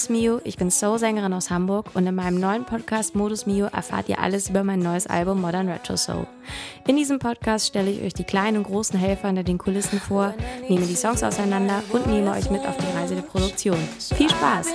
Ist Mio, ich bin Soul-Sängerin aus Hamburg und in meinem neuen Podcast Modus Mio erfahrt ihr alles über mein neues Album Modern Retro Soul. In diesem Podcast stelle ich euch die kleinen und großen Helfer hinter den Kulissen vor, nehme die Songs auseinander und nehme euch mit auf die Reise der Produktion. Viel Spaß!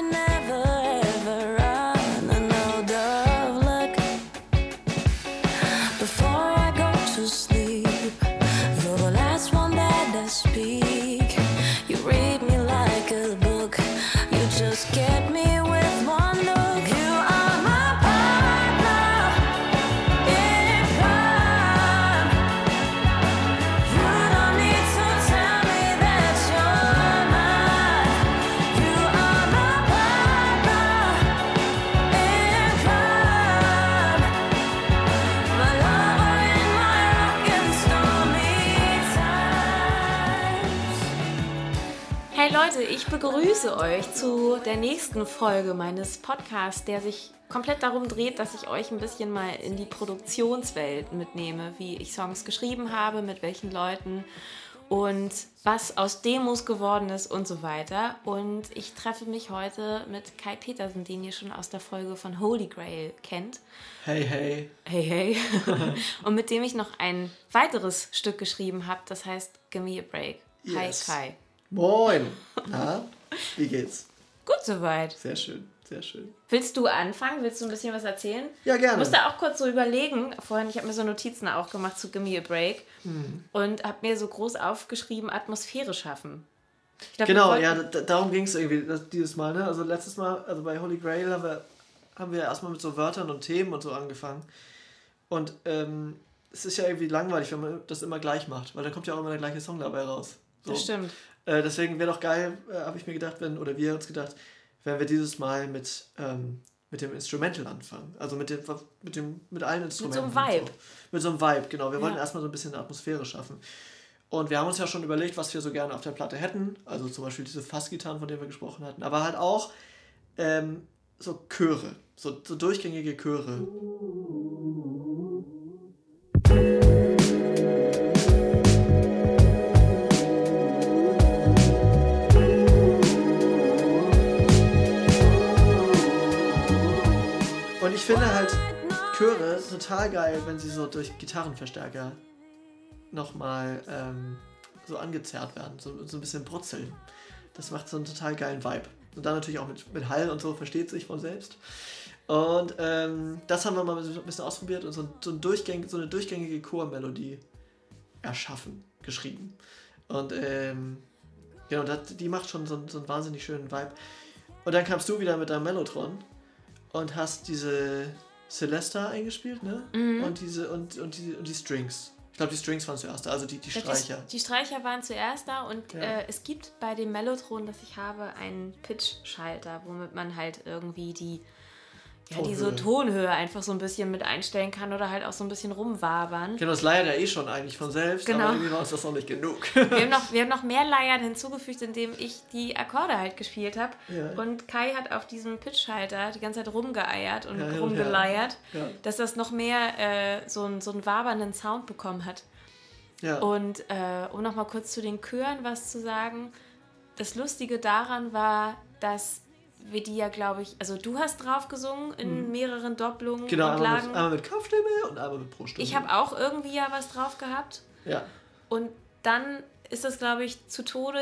Begrüße euch zu der nächsten Folge meines Podcasts, der sich komplett darum dreht, dass ich euch ein bisschen mal in die Produktionswelt mitnehme, wie ich Songs geschrieben habe, mit welchen Leuten und was aus Demos geworden ist und so weiter. Und ich treffe mich heute mit Kai Petersen, den ihr schon aus der Folge von Holy Grail kennt. Hey, hey. Hey, hey. und mit dem ich noch ein weiteres Stück geschrieben habe, das heißt Give Me a Break. Yes. Hi, Kai. Moin. Na, wie geht's? Gut soweit. Sehr schön, sehr schön. Willst du anfangen? Willst du ein bisschen was erzählen? Ja, gerne. Ich musste auch kurz so überlegen. Vorhin, ich habe mir so Notizen auch gemacht zu Gimme a Break hm. und habe mir so groß aufgeschrieben, Atmosphäre schaffen. Glaub, genau, ja, darum ging es irgendwie das, dieses Mal. Ne? Also letztes Mal, also bei Holy Grail haben wir, haben wir erstmal mit so Wörtern und Themen und so angefangen. Und ähm, es ist ja irgendwie langweilig, wenn man das immer gleich macht, weil dann kommt ja auch immer der gleiche Song dabei raus. So. Das stimmt. Äh, deswegen wäre doch geil, äh, habe ich mir gedacht, wenn, oder wir uns gedacht, wenn wir dieses Mal mit, ähm, mit dem Instrumental anfangen. Also mit dem, mit dem, mit allen Instrumenten. Mit so einem Vibe. So. Mit so einem Vibe, genau. Wir ja. wollten erstmal so ein bisschen eine Atmosphäre schaffen. Und wir haben uns ja schon überlegt, was wir so gerne auf der Platte hätten. Also zum Beispiel diese Fassgitarren, von denen wir gesprochen hatten. Aber halt auch ähm, so Chöre, so, so durchgängige Chöre. Ich finde halt Chöre total geil, wenn sie so durch Gitarrenverstärker nochmal ähm, so angezerrt werden, so, so ein bisschen brutzeln. Das macht so einen total geilen Vibe. Und dann natürlich auch mit, mit Hall und so, versteht sich von selbst. Und ähm, das haben wir mal ein bisschen ausprobiert und so, so, ein Durchgäng, so eine durchgängige Chormelodie erschaffen, geschrieben. Und ähm, genau, das, die macht schon so, so einen wahnsinnig schönen Vibe. Und dann kamst du wieder mit deinem Mellotron und hast diese Celesta eingespielt, ne? Mhm. Und diese und, und, die, und die Strings. Ich glaube, die Strings waren zuerst da, also die, die Streicher. Die, die Streicher waren zuerst da und ja. äh, es gibt bei dem Mellotron, das ich habe, einen Pitch-Schalter, womit man halt irgendwie die ja, Tonhöhe. diese Tonhöhe einfach so ein bisschen mit einstellen kann oder halt auch so ein bisschen rumwabern. Genau, das leiert ja eh schon eigentlich von selbst, genau. aber irgendwie war uns das noch nicht genug. wir, haben noch, wir haben noch mehr Leiern hinzugefügt, indem ich die Akkorde halt gespielt habe. Ja. Und Kai hat auf diesem Pitchschalter die ganze Zeit rumgeeiert und ja, rumgeleiert, ja. dass das noch mehr äh, so, einen, so einen wabernden Sound bekommen hat. Ja. Und äh, um nochmal kurz zu den Chören was zu sagen, das Lustige daran war, dass wir die ja, glaube ich, also du hast drauf gesungen in hm. mehreren Doppelungen genau, und Lagen. Mit, einmal mit Kopfstimme und einmal mit Pro-Stimme. Ich habe auch irgendwie ja was drauf gehabt. Ja. Und dann ist das, glaube ich, zu Tode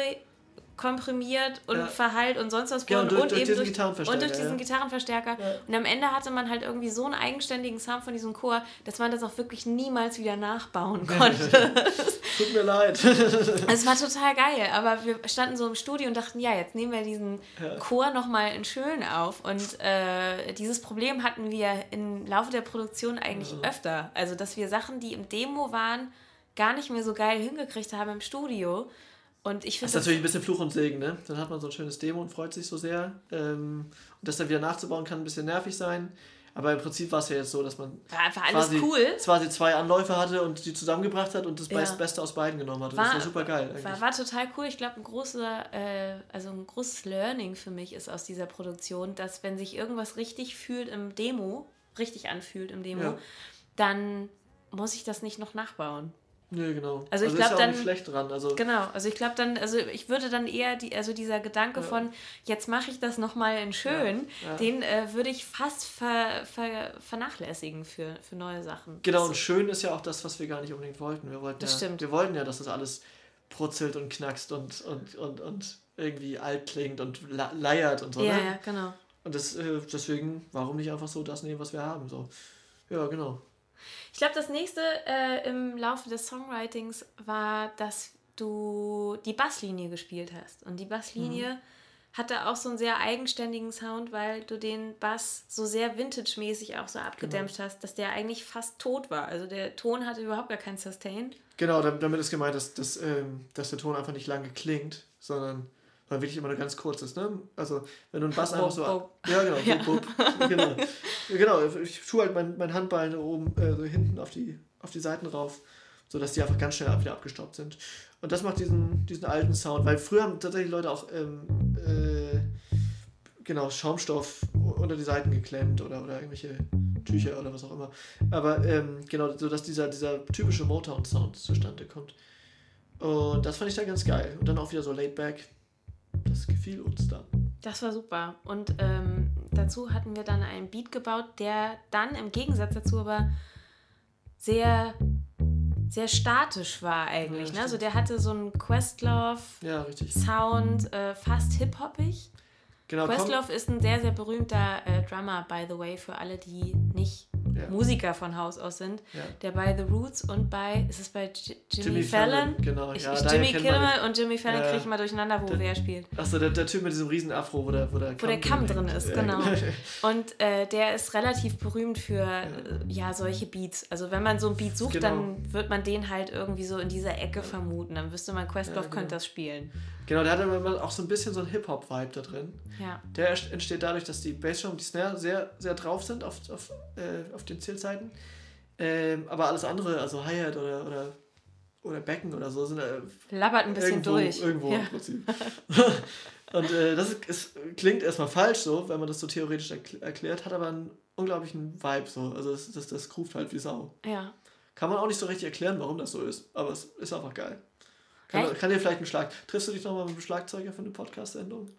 komprimiert und ja. verheilt und sonst was ja, und, durch, und durch eben durch, und durch diesen ja. Gitarrenverstärker. Und am Ende hatte man halt irgendwie so einen eigenständigen Sound von diesem Chor, dass man das auch wirklich niemals wieder nachbauen konnte. Tut mir leid. es war total geil, aber wir standen so im Studio und dachten, ja, jetzt nehmen wir diesen Chor nochmal in schön auf. Und äh, dieses Problem hatten wir im Laufe der Produktion eigentlich öfter. Also, dass wir Sachen, die im Demo waren, gar nicht mehr so geil hingekriegt haben im Studio. Und ich finde. Das ist natürlich ein bisschen Fluch und Segen, ne? Dann hat man so ein schönes Demo und freut sich so sehr. Ähm, und das dann wieder nachzubauen kann ein bisschen nervig sein. Aber im Prinzip war es ja jetzt so, dass man war einfach alles quasi, cool. quasi zwei Anläufe hatte und die zusammengebracht hat und das ja. Beste aus beiden genommen hat. War, das war super geil. Eigentlich. War, war total cool. Ich glaube, ein großer, äh, also ein großes Learning für mich ist aus dieser Produktion, dass wenn sich irgendwas richtig fühlt im Demo, richtig anfühlt im Demo, ja. dann muss ich das nicht noch nachbauen. Ja, genau. Also, ich also glaube dann nicht schlecht dran. Also genau. Also ich glaube dann, also ich würde dann eher die, also dieser Gedanke ja. von jetzt mache ich das noch mal in schön, ja. Ja. den äh, würde ich fast ver, ver, vernachlässigen für, für neue Sachen. Genau. Und schön ist ja auch das, was wir gar nicht unbedingt wollten. Wir wollten das ja, stimmt. Wir wollten ja, dass das alles brutzelt und knackst und und und und irgendwie alt klingt und leiert und so. Ja, ne? ja, genau. Und das, äh, deswegen, warum nicht einfach so das nehmen, was wir haben? So. Ja, genau. Ich glaube, das nächste äh, im Laufe des Songwritings war, dass du die Basslinie gespielt hast. Und die Basslinie mhm. hatte auch so einen sehr eigenständigen Sound, weil du den Bass so sehr vintage-mäßig auch so abgedämpft genau. hast, dass der eigentlich fast tot war. Also der Ton hatte überhaupt gar keinen Sustain. Genau, damit ist gemeint, dass, dass, ähm, dass der Ton einfach nicht lange klingt, sondern weil wirklich immer nur ganz kurz ist, ne? Also, wenn du einen Bass einfach so. Bob. Ja, genau, ja. Bob, genau. genau, ich tue halt mein, mein Handballen oben, äh, so hinten auf die, auf die Seiten rauf, sodass die einfach ganz schnell wieder abgestaubt sind. Und das macht diesen, diesen alten Sound, weil früher haben tatsächlich Leute auch ähm, äh, genau, Schaumstoff unter die Seiten geklemmt oder, oder irgendwelche Tücher oder was auch immer. Aber ähm, genau, so dass dieser, dieser typische Motown-Sound zustande kommt. Und das fand ich da ganz geil. Und dann auch wieder so laid back das gefiel uns dann. Das war super. Und ähm, dazu hatten wir dann einen Beat gebaut, der dann im Gegensatz dazu aber sehr, sehr statisch war eigentlich. Ja, ne? Also der hatte so einen Questlove-Sound, ja, äh, fast hip-hoppig. Genau, Questlove ist ein sehr, sehr berühmter äh, Drummer, by the way, für alle, die nicht ja. Musiker von Haus aus sind, ja. der bei The Roots und bei, ist es bei J Jimmy, Jimmy Fallon? Fallon? Genau, ich, ja, Jimmy Kimmel und Jimmy Fallon kriege ich immer durcheinander, wo der, wer spielt. Achso, der, der Typ mit diesem riesen Afro, wo der, wo der, wo der Kamm drin ist, genau. und äh, der ist relativ berühmt für ja. solche Beats. Also wenn man so einen Beat sucht, genau. dann wird man den halt irgendwie so in dieser Ecke vermuten. Dann wüsste man, Questlove genau. könnte das spielen. Genau, der hat aber auch so ein bisschen so einen Hip-Hop-Vibe da drin. Ja. Der entsteht dadurch, dass die Bassdrum und die Snare sehr, sehr drauf sind auf, auf, äh, auf den Zählzeiten. Ähm, aber alles andere, also Hi-Hat oder, oder, oder Becken oder so, sind äh, Labbert ein bisschen irgendwo, durch. Irgendwo ja. im Prinzip. und äh, das ist, ist, klingt erstmal falsch so, wenn man das so theoretisch erkl erklärt, hat aber einen unglaublichen Vibe so. Also das, das, das groovt halt wie Sau. Ja. Kann man auch nicht so richtig erklären, warum das so ist, aber es ist einfach geil. Kann, kann dir vielleicht einen Schlag. Triffst du dich nochmal mit dem Schlagzeuger für eine Podcast-Sendung?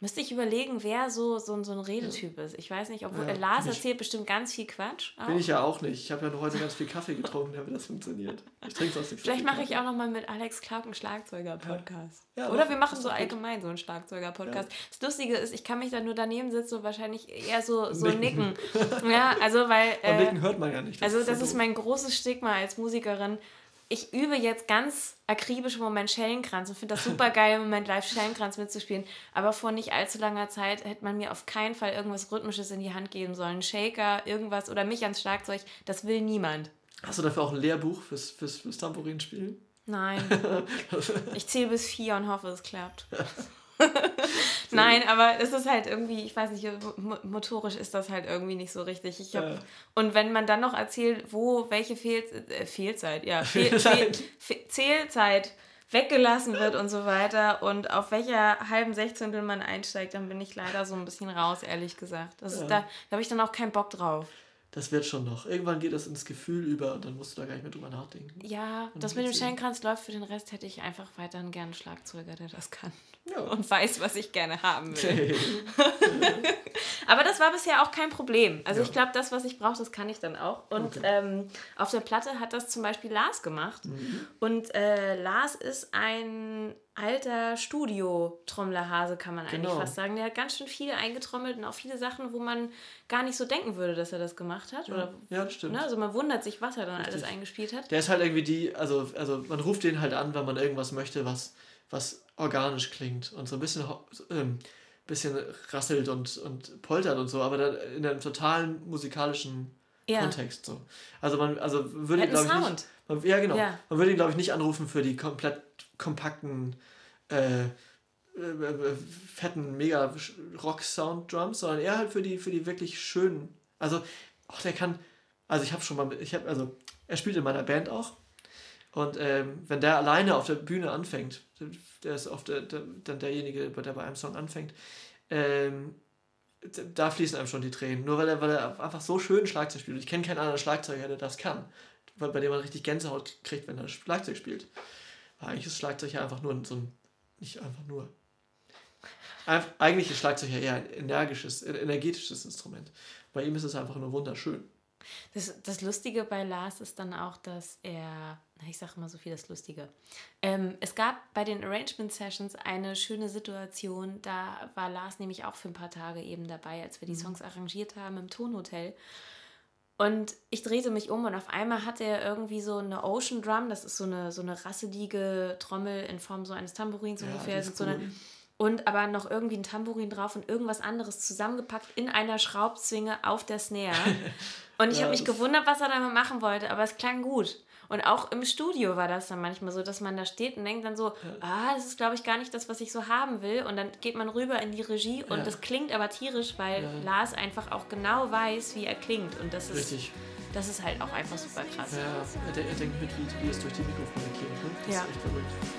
Müsste ich überlegen, wer so, so, so ein Redetyp ist. Ich weiß nicht, obwohl ja, Lars erzählt bestimmt ganz viel Quatsch. Auch. Bin ich ja auch nicht. Ich habe ja noch heute ganz viel Kaffee getrunken, damit das funktioniert. Ich trinke sonst nicht Vielleicht mache ich auch nochmal mit Alex Clark einen Schlagzeuger-Podcast. Ja. Ja, Oder wir machen so allgemein so einen Schlagzeuger-Podcast. Das Lustige ist, ich kann mich da nur daneben sitzen und wahrscheinlich eher so, so nicken. nicken. ja, also weil. Äh, nicken hört man ja nicht. Das also, das ist mein großes Stigma als Musikerin ich übe jetzt ganz akribisch im Moment Schellenkranz und finde das super geil, im Moment live Schellenkranz mitzuspielen. Aber vor nicht allzu langer Zeit hätte man mir auf keinen Fall irgendwas Rhythmisches in die Hand geben sollen. Shaker, irgendwas oder mich ans Schlagzeug. Das will niemand. Hast du dafür auch ein Lehrbuch fürs, fürs, fürs Tambourinspielen? Nein. ich zähle bis vier und hoffe, es klappt. Nein, aber es ist halt irgendwie, ich weiß nicht, motorisch ist das halt irgendwie nicht so richtig. Ich hab, ja. Und wenn man dann noch erzählt, wo welche Fehl, äh, Fehlzeit, ja, Fehl, Fehl, Zählzeit weggelassen wird und so weiter und auf welcher halben Sechzehntel man einsteigt, dann bin ich leider so ein bisschen raus, ehrlich gesagt. Das ja. ist, da, da habe ich dann auch keinen Bock drauf das wird schon noch. Irgendwann geht das ins Gefühl über und dann musst du da gar nicht mehr drüber nachdenken. Ja, und das mit dem Schellenkranz läuft. Für den Rest hätte ich einfach weiterhin gerne einen Schlagzeuger, der das kann. Ja. Und weiß, was ich gerne haben will. Aber das war bisher auch kein Problem. Also ja. ich glaube, das, was ich brauche, das kann ich dann auch. Und okay. ähm, auf der Platte hat das zum Beispiel Lars gemacht. Mhm. Und äh, Lars ist ein alter Studio-Trommlerhase, kann man genau. eigentlich fast sagen. Der hat ganz schön viel eingetrommelt und auch viele Sachen, wo man gar nicht so denken würde, dass er das gemacht hat. Oder, ja, das stimmt. Ne? Also man wundert sich, was er dann Richtig. alles eingespielt hat. Der ist halt irgendwie die, also, also man ruft den halt an, wenn man irgendwas möchte, was, was organisch klingt und so ein bisschen, ähm, bisschen rasselt und, und poltert und so, aber dann in einem totalen musikalischen ja. Kontext so. Also man, also würde glaube ich nicht, man, ja genau, ja. man würde ihn glaube ich nicht anrufen für die komplett kompakten, äh, äh, fetten, mega Rock-Sound-Drums, sondern eher halt für die, für die wirklich schönen. Also, auch der kann, also ich habe schon mal, ich habe, also er spielt in meiner Band auch. Und ähm, wenn der alleine auf der Bühne anfängt, der ist auf der, der, dann derjenige, der bei einem Song anfängt, ähm, da fließen einem schon die Tränen. Nur weil er, weil er einfach so schön Schlagzeug spielt. Ich kenne keinen anderen Schlagzeuger, der das kann bei dem man richtig Gänsehaut kriegt, wenn er Schlagzeug spielt. Aber eigentlich ist Schlagzeug ja einfach nur so ein, nicht einfach nur. Eigentlich ist Schlagzeug ja eher ein energisches, energetisches Instrument. Bei ihm ist es einfach nur wunderschön. Das, das Lustige bei Lars ist dann auch, dass er, na, ich sage immer so viel das Lustige. Ähm, es gab bei den Arrangement Sessions eine schöne Situation, da war Lars nämlich auch für ein paar Tage eben dabei, als wir die mhm. Songs arrangiert haben im Tonhotel. Und ich drehte mich um und auf einmal hatte er irgendwie so eine Ocean Drum, das ist so eine, so eine rasselige Trommel in Form so eines Tambourins ja, ungefähr. So cool. eine, und aber noch irgendwie ein Tambourin drauf und irgendwas anderes zusammengepackt in einer Schraubzwinge auf der Snare. Und ich ja, habe mich gewundert, was er damit machen wollte, aber es klang gut. Und auch im Studio war das dann manchmal so, dass man da steht und denkt dann so, ah, das ist, glaube ich, gar nicht das, was ich so haben will. Und dann geht man rüber in die Regie und ja. das klingt aber tierisch, weil ja. Lars einfach auch genau weiß, wie er klingt. Und das ist, Richtig. das ist halt auch einfach super krass. Ja, er, er denkt mit, wie, wie es durch die Mikrofone klingt. Ne? Das ja. ist echt verrückt.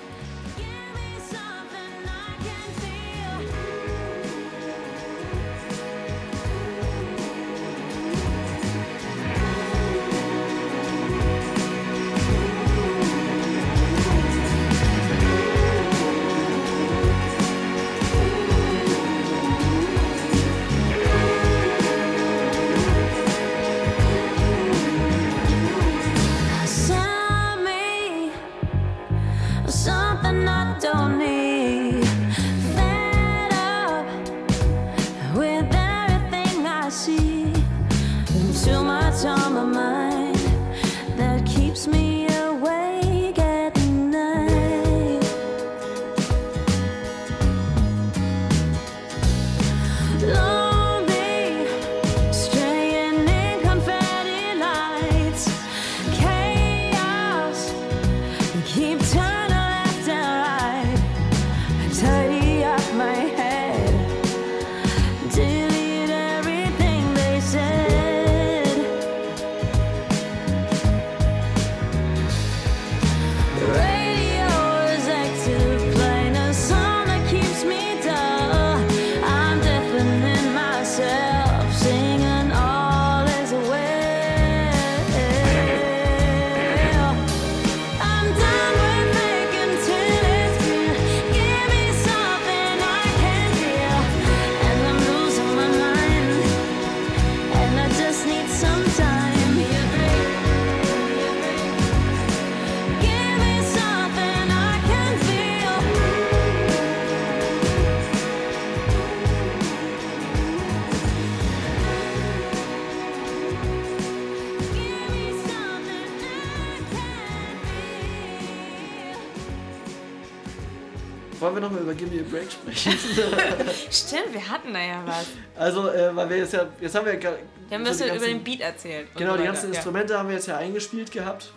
Break sprechen. Stimmt, wir hatten da ja was. Also, äh, weil wir jetzt ja, jetzt haben wir ja. Wir haben so über den Beat erzählt. Genau, die ganzen Instrumente ja. haben wir jetzt ja eingespielt gehabt.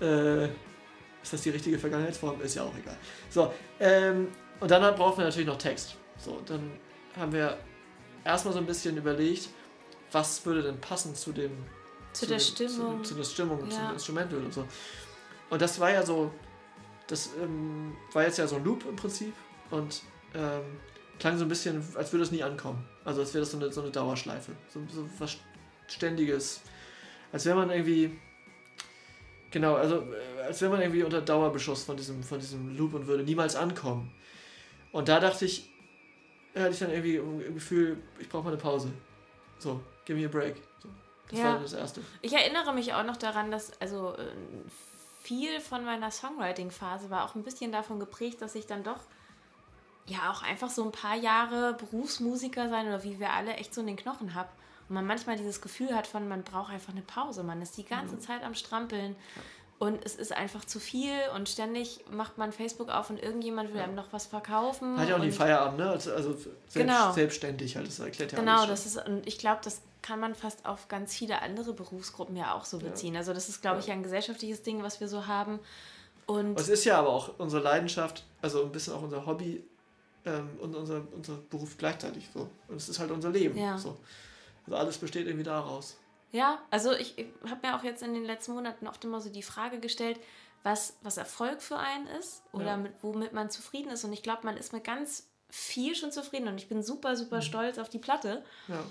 Äh, ist das die richtige Vergangenheitsform? Ist ja auch egal. So, ähm, und dann brauchen wir natürlich noch Text. So, dann haben wir erstmal so ein bisschen überlegt, was würde denn passen zu dem. Zu, zu der dem, Stimmung. Zu, zu der Stimmung, ja. zum Instrumental und so. Und das war ja so, das ähm, war jetzt ja so ein Loop im Prinzip und ähm, klang so ein bisschen, als würde es nie ankommen. Also als wäre das so eine, so eine Dauerschleife. So, so was Ständiges. Als wäre man irgendwie. Genau, also äh, als wäre man irgendwie unter Dauerbeschuss von diesem, von diesem Loop und würde niemals ankommen. Und da dachte ich, hatte ich dann irgendwie ein Gefühl, ich brauche mal eine Pause. So, give me a break. So, das ja. war das Erste. Ich erinnere mich auch noch daran, dass also äh, viel von meiner Songwriting-Phase war auch ein bisschen davon geprägt, dass ich dann doch ja auch einfach so ein paar Jahre Berufsmusiker sein oder wie wir alle echt so in den Knochen haben. Und man manchmal dieses Gefühl hat von, man braucht einfach eine Pause. Man ist die ganze mhm. Zeit am Strampeln. Und es ist einfach zu viel und ständig macht man Facebook auf und irgendjemand will ja. einem noch was verkaufen. Hat ja auch nie Feierabend, ne? Also, also selbst, genau. selbstständig halt, das erklärt ja Genau, das ist, und ich glaube, das kann man fast auf ganz viele andere Berufsgruppen ja auch so beziehen. Ja. Also das ist, glaube ich, ein gesellschaftliches Ding, was wir so haben. Und es ist ja aber auch unsere Leidenschaft, also ein bisschen auch unser Hobby, ähm, und unser, unser Beruf gleichzeitig so. Und es ist halt unser Leben. Ja. So. Also alles besteht irgendwie daraus. Ja, also ich, ich habe mir auch jetzt in den letzten Monaten oft immer so die Frage gestellt, was, was Erfolg für einen ist oder ja. mit, womit man zufrieden ist. Und ich glaube, man ist mit ganz viel schon zufrieden und ich bin super, super mhm. stolz auf die Platte. Ja.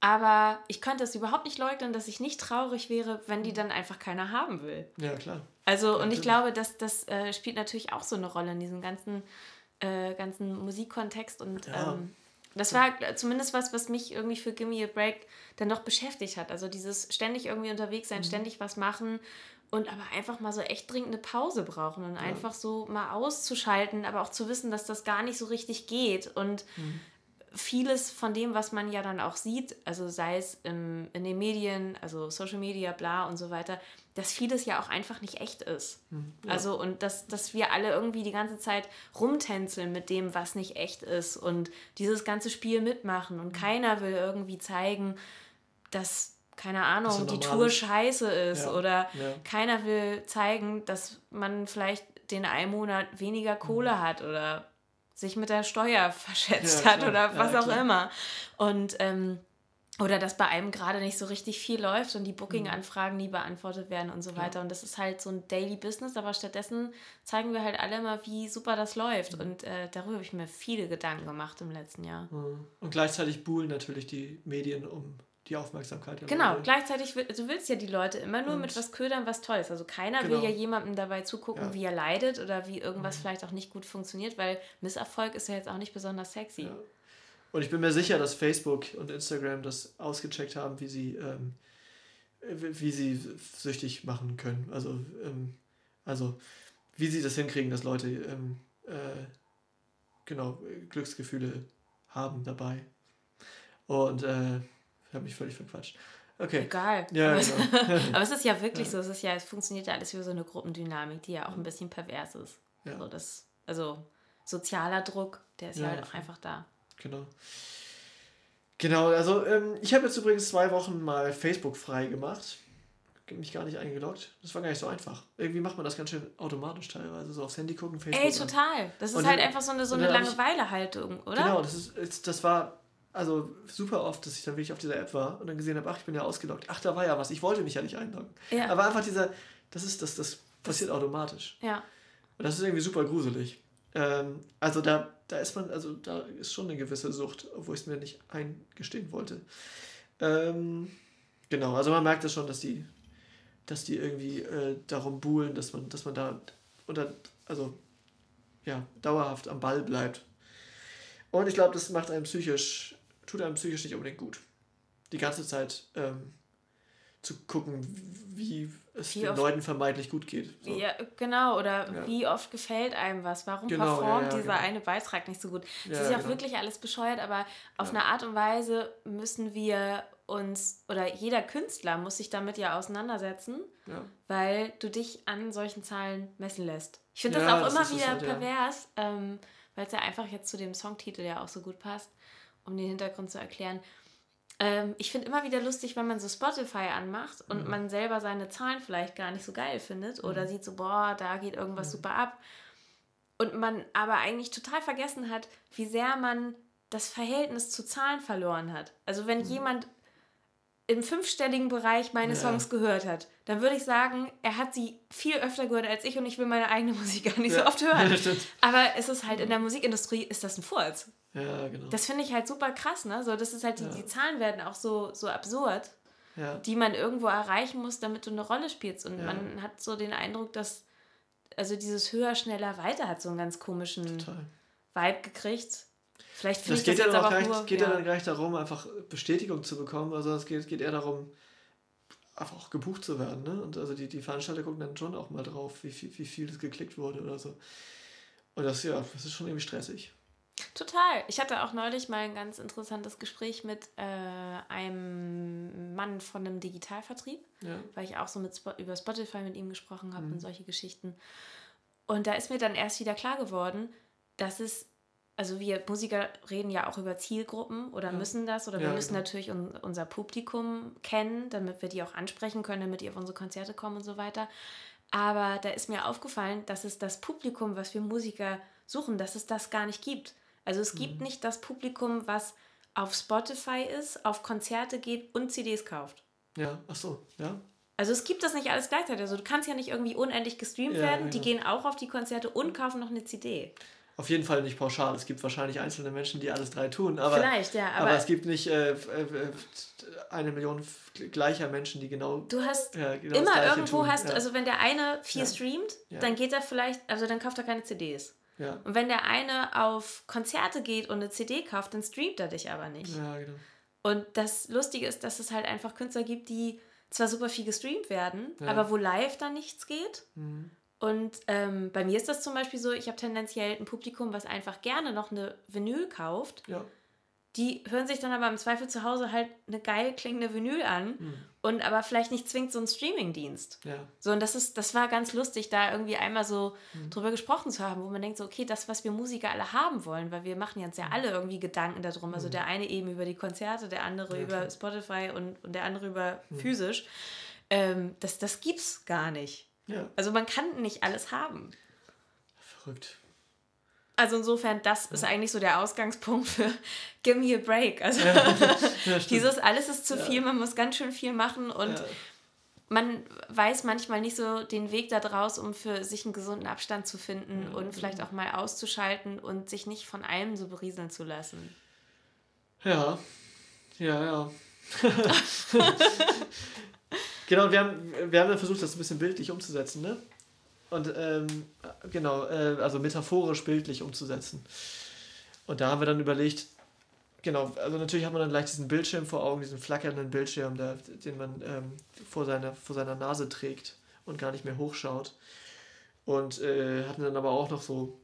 Aber ich könnte es überhaupt nicht leugnen, dass ich nicht traurig wäre, wenn die dann einfach keiner haben will. Ja, klar. Also, und ich glaube, dass das äh, spielt natürlich auch so eine Rolle in diesem ganzen, äh, ganzen Musikkontext. Und ja. ähm, das war zumindest was, was mich irgendwie für Gimme a Break dann noch beschäftigt hat. Also dieses ständig irgendwie unterwegs sein, mhm. ständig was machen und aber einfach mal so echt dringend eine Pause brauchen und ja. einfach so mal auszuschalten, aber auch zu wissen, dass das gar nicht so richtig geht. Und mhm vieles von dem, was man ja dann auch sieht, also sei es im, in den Medien, also Social Media, bla und so weiter, dass vieles ja auch einfach nicht echt ist. Hm, ja. Also und dass, dass wir alle irgendwie die ganze Zeit rumtänzeln mit dem, was nicht echt ist und dieses ganze Spiel mitmachen und hm. keiner will irgendwie zeigen, dass, keine Ahnung, die Tour scheiße ist ja. oder ja. keiner will zeigen, dass man vielleicht den einen Monat weniger Kohle mhm. hat oder sich mit der Steuer verschätzt ja, hat oder was ja, auch immer. Und ähm, oder dass bei einem gerade nicht so richtig viel läuft und die Booking-Anfragen nie beantwortet werden und so weiter. Und das ist halt so ein Daily Business, aber stattdessen zeigen wir halt alle immer, wie super das läuft. Und äh, darüber habe ich mir viele Gedanken gemacht im letzten Jahr. Und gleichzeitig buhlen natürlich die Medien um die Aufmerksamkeit. Ja genau, gleichzeitig, du willst ja die Leute immer nur und mit was ködern, was toll ist. Also keiner genau. will ja jemandem dabei zugucken, ja. wie er leidet oder wie irgendwas mhm. vielleicht auch nicht gut funktioniert, weil Misserfolg ist ja jetzt auch nicht besonders sexy. Ja. Und ich bin mir sicher, dass Facebook und Instagram das ausgecheckt haben, wie sie, ähm, wie sie süchtig machen können. Also, ähm, also wie sie das hinkriegen, dass Leute ähm, äh, genau Glücksgefühle haben dabei. Und äh, ich habe mich völlig verquatscht. Okay. Egal. Ja, aber, genau. aber es ist ja wirklich ja. so, es ist ja, es funktioniert ja alles wie so eine Gruppendynamik, die ja auch ein bisschen pervers ist. Ja. So, das, also sozialer Druck, der ist ja, halt auch einfach da. Genau. Genau, also ähm, ich habe jetzt übrigens zwei Wochen mal Facebook frei gemacht. Mich gar nicht eingeloggt. Das war gar nicht so einfach. Irgendwie macht man das ganz schön automatisch teilweise. So aufs Handy gucken, Facebook. Ey, total. Das ist und halt dann, einfach so eine, so eine Langeweile-Haltung, oder? Genau, das, ist, das war also super oft, dass ich dann wirklich auf dieser App war und dann gesehen habe, ach, ich bin ja ausgeloggt. Ach, da war ja was. Ich wollte mich ja nicht einloggen. Ja. Aber einfach dieser, das ist, das, das passiert das, automatisch. Ja. Und das ist irgendwie super gruselig. Ähm, also da, da ist man, also da ist schon eine gewisse Sucht, obwohl ich es mir nicht eingestehen wollte. Ähm, genau, also man merkt es das schon, dass die, dass die irgendwie äh, darum buhlen, dass man, dass man da unter, also ja, dauerhaft am Ball bleibt. Und ich glaube, das macht einem psychisch tut einem psychisch nicht unbedingt gut. Die ganze Zeit ähm, zu gucken, wie es wie den Leuten vermeidlich gut geht. So. Ja, genau. Oder ja. wie oft gefällt einem was? Warum genau, performt ja, ja, dieser genau. eine Beitrag nicht so gut? Es ist ja auch genau. wirklich alles bescheuert, aber auf eine Art und Weise müssen wir uns, oder jeder Künstler muss sich damit ja auseinandersetzen, weil du dich an solchen Zahlen messen lässt. Ich finde das auch das immer wieder halt, pervers, ähm, weil es ja einfach jetzt zu dem Songtitel ja auch so gut passt um den Hintergrund zu erklären. Ähm, ich finde immer wieder lustig, wenn man so Spotify anmacht und mhm. man selber seine Zahlen vielleicht gar nicht so geil findet mhm. oder sieht so, boah, da geht irgendwas mhm. super ab. Und man aber eigentlich total vergessen hat, wie sehr man das Verhältnis zu Zahlen verloren hat. Also wenn mhm. jemand im fünfstelligen Bereich meine ja. Songs gehört hat, dann würde ich sagen, er hat sie viel öfter gehört als ich und ich will meine eigene Musik gar nicht ja. so oft hören. Aber es ist halt in der Musikindustrie ist das ein Furz. Ja, genau. Das finde ich halt super krass, ne? So, das ist halt, die, ja. die Zahlen werden auch so, so absurd, ja. die man irgendwo erreichen muss, damit du eine Rolle spielst. Und ja. man hat so den Eindruck, dass, also dieses höher, schneller, weiter hat so einen ganz komischen Total. Vibe gekriegt. Vielleicht finde ich geht das ja aber auch geht ja. dann gar nicht darum, einfach Bestätigung zu bekommen, also es geht, geht eher darum, einfach auch gebucht zu werden. Ne? Und also die, die Veranstalter gucken dann schon auch mal drauf, wie viel, wie viel das geklickt wurde oder so. Und das, ja, das ist schon irgendwie stressig. Total. Ich hatte auch neulich mal ein ganz interessantes Gespräch mit äh, einem Mann von einem Digitalvertrieb, ja. weil ich auch so mit Sp über Spotify mit ihm gesprochen habe mhm. und solche Geschichten. Und da ist mir dann erst wieder klar geworden, dass es, also wir Musiker reden ja auch über Zielgruppen oder ja. müssen das oder ja, wir müssen genau. natürlich un unser Publikum kennen, damit wir die auch ansprechen können, damit die auf unsere Konzerte kommen und so weiter. Aber da ist mir aufgefallen, dass es das Publikum, was wir Musiker suchen, dass es das gar nicht gibt. Also es gibt mhm. nicht das Publikum, was auf Spotify ist, auf Konzerte geht und CDs kauft. Ja, ach so, ja. Also es gibt das nicht alles gleichzeitig. Also du kannst ja nicht irgendwie unendlich gestreamt ja, werden. Die gehen auch auf die Konzerte und kaufen noch eine CD. Auf jeden Fall nicht pauschal. Es gibt wahrscheinlich einzelne Menschen, die alles drei tun. Aber, Vielleicht, ja. Aber, aber es gibt nicht äh, äh, eine Million gleicher Menschen, die genau. Du hast ja, genau immer irgendwo tun. hast, ja. also wenn der eine viel ja. streamt, dann geht er vielleicht, also dann kauft er keine CDs. Ja. Und wenn der eine auf Konzerte geht und eine CD kauft, dann streamt er dich aber nicht. Ja, genau. Und das Lustige ist, dass es halt einfach Künstler gibt, die zwar super viel gestreamt werden, aber wo live dann nichts geht. Mhm. Und ähm, bei mir ist das zum Beispiel so, ich habe tendenziell ein Publikum, was einfach gerne noch eine Vinyl kauft. Ja. Die hören sich dann aber im Zweifel zu Hause halt eine geil klingende Vinyl an mhm. und aber vielleicht nicht zwingend so einen Streamingdienst. Ja. So, und das ist, das war ganz lustig, da irgendwie einmal so mhm. drüber gesprochen zu haben, wo man denkt, so, okay, das, was wir Musiker alle haben wollen, weil wir machen jetzt ja hm. alle irgendwie Gedanken darum. Also hm. der eine eben über die Konzerte, der andere ja, über. Spotify und, und der andere über hm. physisch. Ähm, das, das gibt's gar nicht. Ja. Also man kann nicht alles haben. Verrückt. Also insofern, das ja. ist eigentlich so der Ausgangspunkt für Give me a break. Also ja. Ja, dieses alles ist zu viel, man muss ganz schön viel machen und man weiß manchmal nicht so den Weg da draus, um für sich einen gesunden Abstand zu finden und vielleicht auch mal auszuschalten und sich nicht von allem so berieseln zu lassen. Ja, ja, ja. Genau, wir haben, wir haben dann versucht, das ein bisschen bildlich umzusetzen, ne? Und ähm, genau, äh, also metaphorisch bildlich umzusetzen. Und da haben wir dann überlegt, genau, also natürlich hat man dann gleich diesen Bildschirm vor Augen, diesen flackernden Bildschirm, der, den man ähm, vor, seiner, vor seiner Nase trägt und gar nicht mehr hochschaut. Und äh, hatten dann aber auch noch so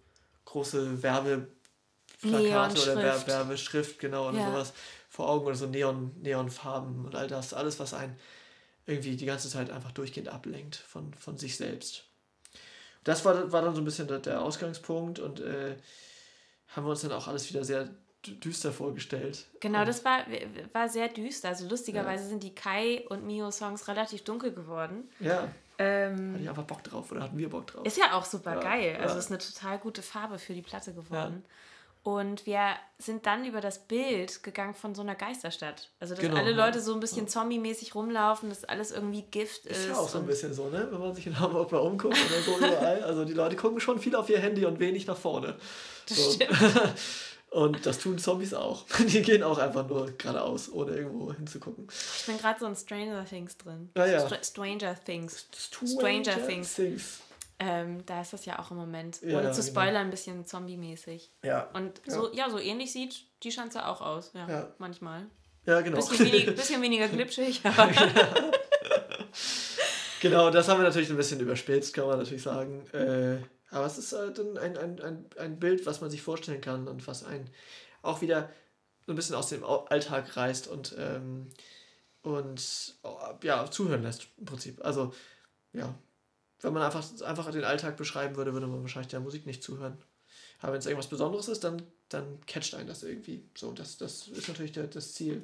große Werbeplakate oder Wer Werbeschrift, genau, oder ja. sowas vor Augen oder so Neon, Neonfarben und all das, alles, was ein irgendwie die ganze Zeit einfach durchgehend ablenkt von, von sich selbst. Das war, war dann so ein bisschen der, der Ausgangspunkt und äh, haben wir uns dann auch alles wieder sehr düster vorgestellt. Genau, und das war, war sehr düster. Also lustigerweise ja. sind die Kai und Mio-Songs relativ dunkel geworden. Ja. Ähm, Hatte ich einfach Bock drauf oder hatten wir Bock drauf? Ist ja auch super ja, geil. Also ja. ist eine total gute Farbe für die Platte geworden. Ja. Und wir sind dann über das Bild gegangen von so einer Geisterstadt. Also, dass genau, alle Leute so ein bisschen ja. zombie-mäßig rumlaufen, dass alles irgendwie Gift ist. Ist ja auch so ein bisschen so, ne? Wenn man sich in Hamburg mal umguckt oder so überall. Also, die Leute gucken schon viel auf ihr Handy und wenig nach vorne. Das so. stimmt. Und das tun Zombies auch. Die gehen auch einfach nur geradeaus, ohne irgendwo hinzugucken. Ich bin gerade so in Stranger Things drin. Ah, ja. Stranger Things. Stranger, Stranger Things. Things. Ähm, da ist das ja auch im Moment, ja, ohne zu genau. spoilern, genau. ein bisschen zombie-mäßig. Ja. Und so, ja. ja, so ähnlich sieht die Schanze auch aus, ja, ja. manchmal. Ja, genau. Bisschen, wenig, bisschen weniger glitschig, aber. genau, das haben wir natürlich ein bisschen überspitzt, kann man natürlich sagen. Äh, aber es ist halt ein, ein, ein, ein Bild, was man sich vorstellen kann und was einen auch wieder so ein bisschen aus dem Alltag reißt und, ähm, und ja, zuhören lässt im Prinzip. Also, ja, wenn man einfach, einfach den Alltag beschreiben würde, würde man wahrscheinlich der Musik nicht zuhören. Aber wenn es irgendwas Besonderes ist, dann, dann catcht einen das irgendwie. So, das, das ist natürlich der, das Ziel.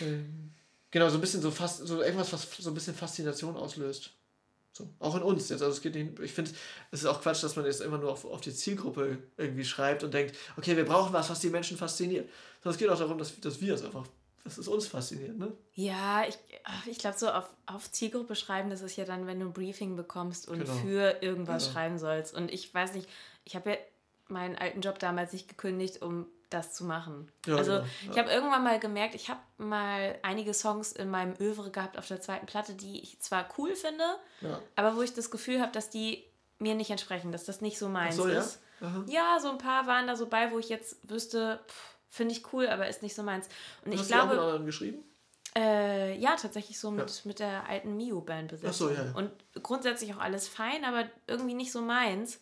Ähm, genau, so ein bisschen so fast, so irgendwas, was so ein bisschen Faszination auslöst. So, auch in uns jetzt. Also es geht nicht, ich finde, es ist auch Quatsch, dass man jetzt immer nur auf, auf die Zielgruppe irgendwie schreibt und denkt, okay, wir brauchen was, was die Menschen fasziniert. Sondern es geht auch darum, dass, dass wir es einfach das ist uns faszinierend, ne? Ja, ich, ich glaube, so auf, auf Zielgruppe schreiben, das ist ja dann, wenn du ein Briefing bekommst und genau. für irgendwas genau. schreiben sollst. Und ich weiß nicht, ich habe ja meinen alten Job damals nicht gekündigt, um das zu machen. Ja, also genau. ja. ich habe irgendwann mal gemerkt, ich habe mal einige Songs in meinem Övre gehabt auf der zweiten Platte, die ich zwar cool finde, ja. aber wo ich das Gefühl habe, dass die mir nicht entsprechen, dass das nicht so meins so, ist. Ja, so ein paar waren da so bei, wo ich jetzt wüsste, pff, Finde ich cool, aber ist nicht so meins. Und Hast ich glaube. Hast du auch mit geschrieben? Äh, ja, tatsächlich so mit, ja. mit der alten Mio-Band besetzt. So, ja, ja. Und grundsätzlich auch alles fein, aber irgendwie nicht so meins.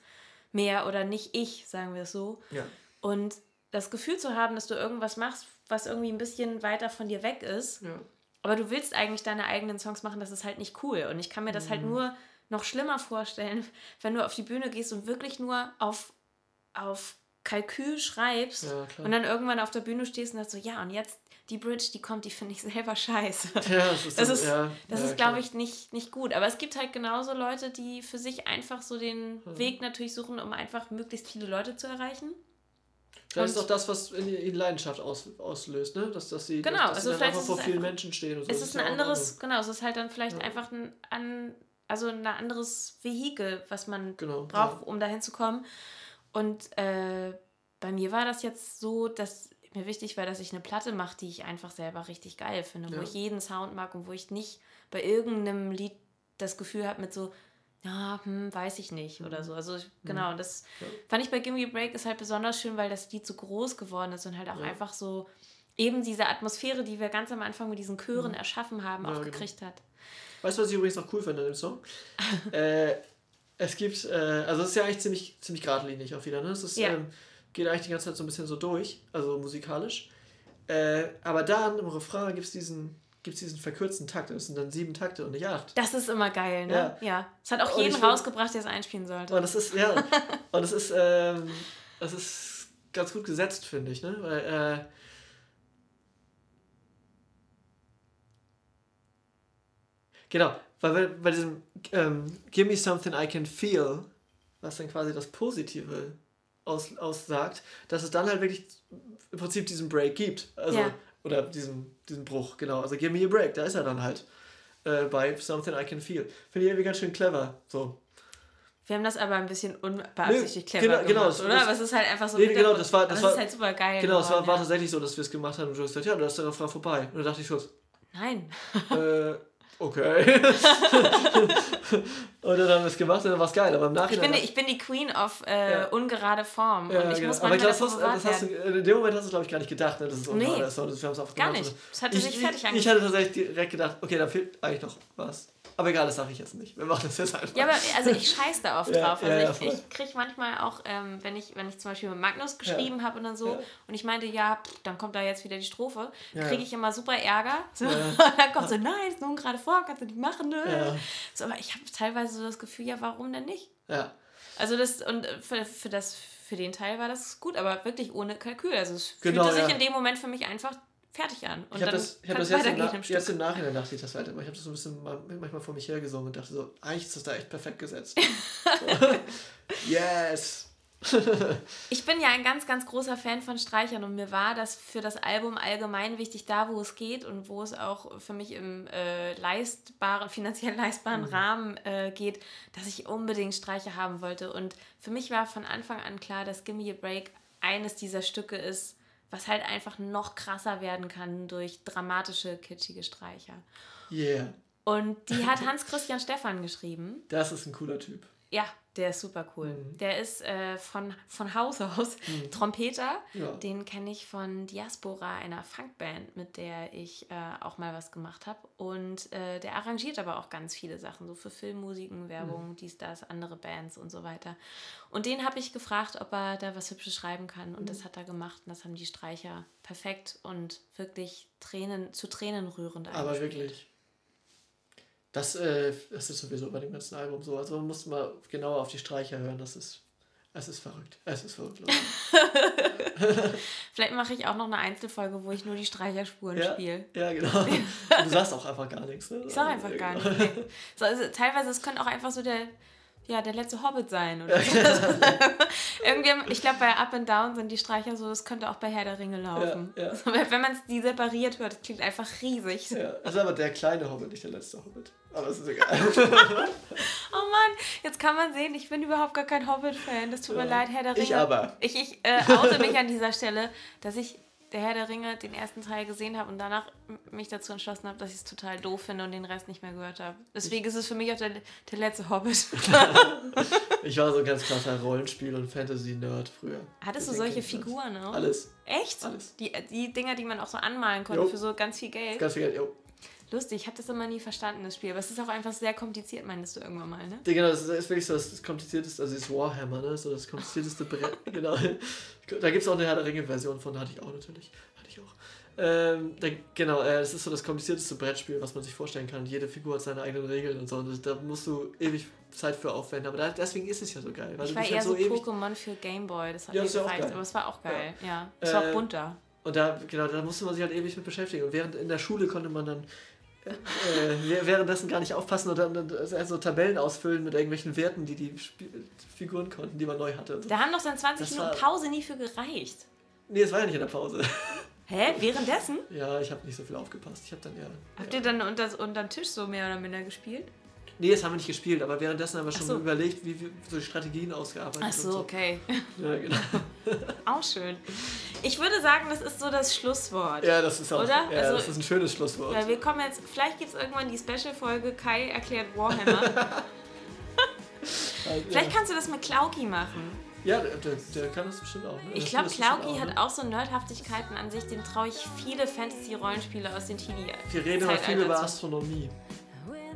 Mehr oder nicht ich, sagen wir es so. Ja. Und das Gefühl zu haben, dass du irgendwas machst, was irgendwie ein bisschen weiter von dir weg ist. Ja. Aber du willst eigentlich deine eigenen Songs machen, das ist halt nicht cool. Und ich kann mir das halt mhm. halt nur noch schlimmer vorstellen, wenn du auf die Bühne gehst und wirklich nur auf, auf Kalkül schreibst ja, und dann irgendwann auf der Bühne stehst und sagst so, ja, und jetzt die Bridge, die kommt, die finde ich selber scheiße. Ja, das ist, das ist, ja, das ja, ist glaube ich, nicht, nicht gut. Aber es gibt halt genauso Leute, die für sich einfach so den hm. Weg natürlich suchen, um einfach möglichst viele Leute zu erreichen. Vielleicht ist auch das, was in Leidenschaft aus, auslöst, ne? Dass, dass sie, genau, dass, dass also sie einfach vor vielen einfach, Menschen stehen. Und so. Es ist ein anderes, genau, es ist halt dann vielleicht einfach ein, an, also ein anderes Vehikel, was man genau, braucht, um dahin zu kommen. Und äh, bei mir war das jetzt so, dass mir wichtig war, dass ich eine Platte mache, die ich einfach selber richtig geil finde, ja. wo ich jeden Sound mag und wo ich nicht bei irgendeinem Lied das Gefühl habe mit so, ja, hm, weiß ich nicht mhm. oder so. Also ich, mhm. genau, das ja. fand ich bei Gimme Break ist halt besonders schön, weil das Lied so groß geworden ist und halt auch ja. einfach so eben diese Atmosphäre, die wir ganz am Anfang mit diesen Chören mhm. erschaffen haben, auch genau. gekriegt hat. Weißt du, was ich übrigens noch cool finde an dem Song? äh, es gibt, äh, also es ist ja eigentlich ziemlich, ziemlich geradlinig auch wieder, ne? Es ist, ja. ähm, geht eigentlich die ganze Zeit so ein bisschen so durch, also musikalisch. Äh, aber dann im Refrain gibt es diesen, gibt's diesen verkürzten Takt. Das sind dann sieben Takte und nicht acht. Das ist immer geil, ne? Ja. ja. Es hat auch und jeden rausgebracht, der es einspielen sollte. Und das ist, ja, und es ist, ähm, das ist ganz gut gesetzt, finde ich, ne? Weil, äh, Genau, weil bei, diesem ähm, Give me something I can feel, was dann quasi das Positive aus, aussagt, dass es dann halt wirklich im Prinzip diesen Break gibt. Also, ja. Oder diesen, diesen Bruch, genau. Also give me a break, da ist er dann halt. Äh, bei Something I Can Feel. Finde ich irgendwie ganz schön clever. So. Wir haben das aber ein bisschen unbeabsichtigt clever genau, genau gemacht, genau, oder? Aber es ist halt einfach so. Nee, genau, das war, das war, ist halt super geil. Genau, es war, war tatsächlich so, dass wir es gemacht haben und du hast gesagt, ja, da ist der Refrain vorbei. Und dann dachte ich so, nein. äh, okay. und dann haben wir es gemacht und dann war es geil. Aber im Nachhinein. Ich bin, die, ich bin die Queen of äh, ja. ungerade Form. Ja, und ich genau. muss aber ich glaub, das, das hast du, in dem Moment hast du, glaube ich, gar nicht gedacht, ne, dass es ungerade nee, ist. Wir haben es auch gar nicht. Das hatte sich fertig angefangen. Ich hatte tatsächlich direkt gedacht, okay, da fehlt eigentlich noch was. Aber egal, das sage ich jetzt nicht. Wir machen das jetzt einfach. Ja, aber also ich scheiß da oft drauf. Also ja, ich, ich kriege manchmal auch, ähm, wenn, ich, wenn ich zum Beispiel mit Magnus geschrieben ja. habe und dann so, und ich meinte, ja, pff, dann kommt da jetzt wieder die Strophe, kriege ich immer super Ärger. So, und dann kommt so, nein, ist nun gerade vor, kannst du nicht machen. Ne? So, aber ich habe teilweise so das Gefühl, ja, warum denn nicht? Ja. Also das, und für, für das für den Teil war das gut, aber wirklich ohne Kalkül. Also es genau, fühlte sich in dem Moment für mich einfach fertig an. Und ich habe das, ich hab das jetzt, im, Na jetzt im Nachhinein dachte ich das weiter, ich habe das so ein bisschen manchmal vor mich hergesungen und dachte so, eigentlich ist das da echt perfekt gesetzt. yes! Ich bin ja ein ganz, ganz großer Fan von Streichern und mir war das für das Album allgemein wichtig, da wo es geht und wo es auch für mich im äh, leistbaren, finanziell leistbaren mhm. Rahmen äh, geht, dass ich unbedingt Streicher haben wollte. Und für mich war von Anfang an klar, dass Gimme a Break eines dieser Stücke ist, was halt einfach noch krasser werden kann durch dramatische, kitschige Streicher. Yeah. Und die hat Hans Christian Stephan geschrieben. Das ist ein cooler Typ. Ja, der ist super cool. Mhm. Der ist äh, von, von Haus aus mhm. Trompeter. Ja. Den kenne ich von Diaspora, einer Funkband, mit der ich äh, auch mal was gemacht habe. Und äh, der arrangiert aber auch ganz viele Sachen, so für Filmmusiken, Werbung, mhm. dies, das, andere Bands und so weiter. Und den habe ich gefragt, ob er da was Hübsches schreiben kann. Und das mhm. hat er gemacht. Und das haben die Streicher perfekt und wirklich Tränen, zu Tränen rührend Aber wirklich. Das, äh, das ist sowieso bei dem ganzen Album so. Also man muss mal genauer auf die Streicher hören. Das ist, es ist verrückt. Es ist verrückt, Vielleicht mache ich auch noch eine Einzelfolge, wo ich nur die Streicherspuren ja, spiele. Ja, genau. Du sagst auch einfach gar nichts. Ne? Ich sag einfach gar nichts. Nee. So, also, teilweise, es könnte auch einfach so der, ja, der letzte Hobbit sein. Oder so. Irgendwie, ich glaube, bei Up and Down sind die Streicher so, das könnte auch bei Herr der Ringe laufen. Ja, ja. Also, wenn man die separiert hört, das klingt einfach riesig. Ja, also aber der kleine Hobbit, nicht der letzte Hobbit. Aber es ist egal. oh Mann, jetzt kann man sehen, ich bin überhaupt gar kein Hobbit-Fan. Das tut ja. mir leid, Herr der Ringe. Ich aber. Ich, ich äh, oute mich an dieser Stelle, dass ich der Herr der Ringe den ersten Teil gesehen habe und danach mich dazu entschlossen habe, dass ich es total doof finde und den Rest nicht mehr gehört habe. Deswegen ist es für mich auch der, der letzte Hobbit. ich war so ein ganz krasser Rollenspiel- und Fantasy-Nerd früher. Hattest du solche Figuren auch? Alles. Echt? Alles. Die, die Dinger, die man auch so anmalen konnte jo. für so ganz viel Geld? Ganz viel Geld, jo. Lustig, ich habe das immer nie verstanden, das Spiel. Aber es ist auch einfach sehr kompliziert, meinst du irgendwann mal, ne? Ja, genau, das ist wirklich so das komplizierteste, also das Warhammer, ne? So das komplizierteste Brett, genau. Da gibt es auch eine Herr der Ringe-Version von, hatte ich auch natürlich. Hatte ich auch. Ähm, da, genau, äh, das ist so das komplizierteste Brettspiel, was man sich vorstellen kann. Jede Figur hat seine eigenen Regeln und so. Und da musst du ewig Zeit für aufwenden. Aber da, deswegen ist es ja so geil. Weil ich war eher halt so, so Pokémon für Gameboy, das hat ja, mir gefallen. Aber es war auch geil, ja. ja. Es war äh, bunter. Und da, genau, da musste man sich halt ewig mit beschäftigen. Und während in der Schule konnte man dann äh, währenddessen gar nicht aufpassen oder so Tabellen ausfüllen mit irgendwelchen Werten, die die Sp Figuren konnten, die man neu hatte. Da haben doch dann 20 das Minuten Pause nie für gereicht. Nee, es war ja nicht in der Pause. Hä? Währenddessen? Ja, ich habe nicht so viel aufgepasst. Ich habe dann ja. Habt ja. ihr dann unter, unter den Tisch so mehr oder minder gespielt? Nee, das haben wir nicht gespielt, aber währenddessen haben wir schon so. überlegt, wie wir so Strategien ausgearbeitet Ach so, so. okay. Ja, genau. auch schön. Ich würde sagen, das ist so das Schlusswort. Ja, das ist auch. Oder? Ja, also, das ist ein schönes Schlusswort. Weil wir kommen jetzt, vielleicht gibt es irgendwann die Special-Folge Kai erklärt Warhammer. vielleicht kannst du das mit Klauki machen. Ja, der, der, kann das bestimmt auch. Ne? Ich glaube, Klauki hat ne? auch so Nerdhaftigkeiten an sich, dem traue ich viele Fantasy-Rollenspiele aus den Teenie. Wir reden aber viel über Astronomie.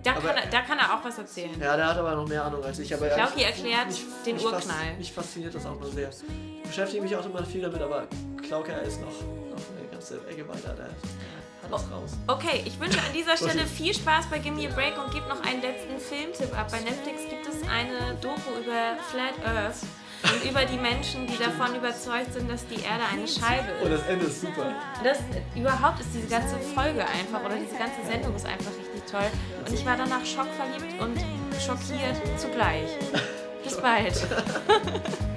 Da kann, er, da kann er auch was erzählen. Ja, der hat aber noch mehr Ahnung als ich. Aber Klauki erklärt mich, den mich Urknall. Fas, mich fasziniert das auch nur sehr. Ich beschäftige mich auch immer viel damit, aber Klauki ist noch, noch eine ganze Ecke weiter. Der, Oh, okay, ich wünsche an dieser Stelle viel Spaß bei Gimme a Break und gebe noch einen letzten Filmtipp ab. Bei Netflix gibt es eine Doku über Flat Earth und über die Menschen, die davon überzeugt sind, dass die Erde eine Scheibe ist. Und das Ende ist super. Das, überhaupt ist diese ganze Folge einfach oder diese ganze Sendung ist einfach richtig toll. Und ich war danach schockverliebt und schockiert zugleich. Bis bald.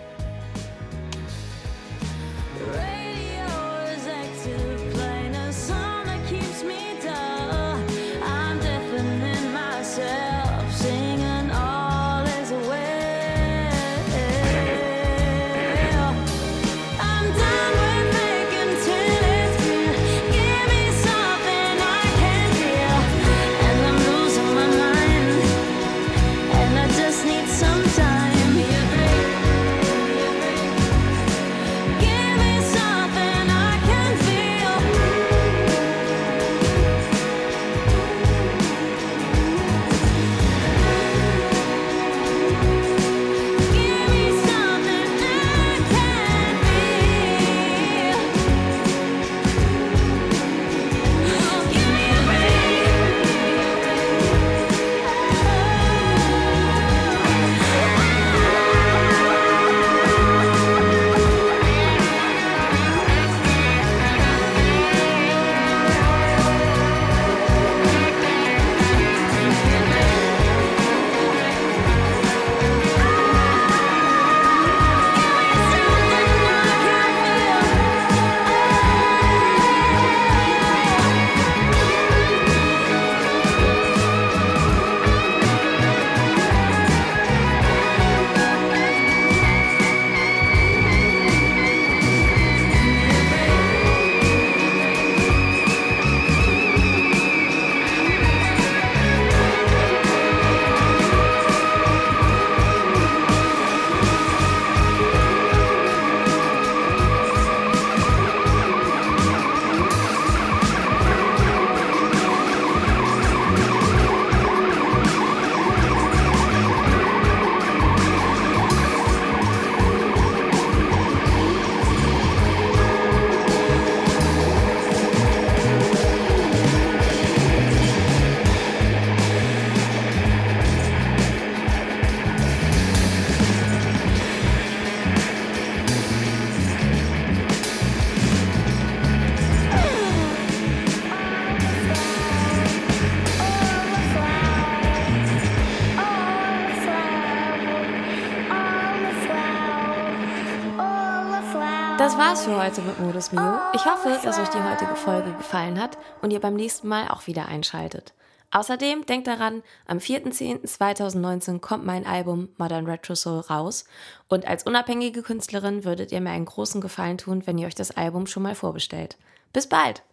heute mit Modus Mio. Ich hoffe, dass euch die heutige Folge gefallen hat und ihr beim nächsten Mal auch wieder einschaltet. Außerdem denkt daran, am 4.10.2019 kommt mein Album Modern Retro Soul raus und als unabhängige Künstlerin würdet ihr mir einen großen Gefallen tun, wenn ihr euch das Album schon mal vorbestellt. Bis bald!